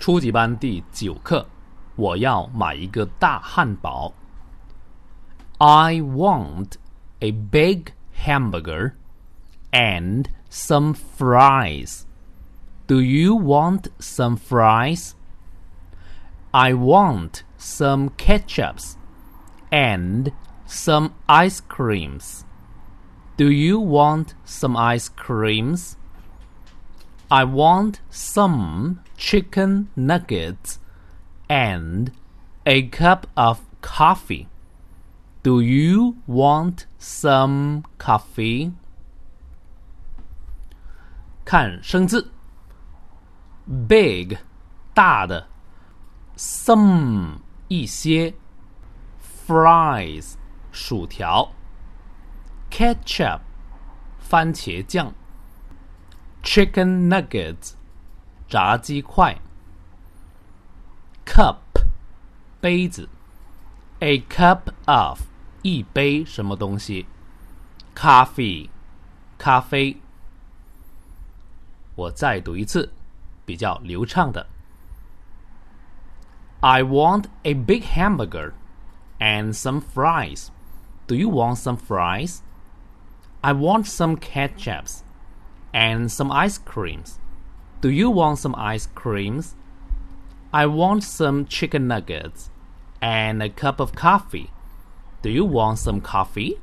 初级班第九课，我要买一个大汉堡。I want a big hamburger and some fries. Do you want some fries? I want some ketchups and some ice creams. Do you want some ice creams? I want some chicken nuggets and a cup of coffee. Do you want some coffee? 看生字，big 大的，some 一些，fries 薯条，ketchup 番茄酱。 chicken nuggets 炸鸡块，cup 杯子，a cup of 一杯什么东西，coffee 咖啡。我再读一次，比较流畅的。I want a big hamburger and some fries. Do you want some fries? I want some ketchups and some ice creams. Do you want some ice creams? I want some chicken nuggets and a cup of coffee. Do you want some coffee?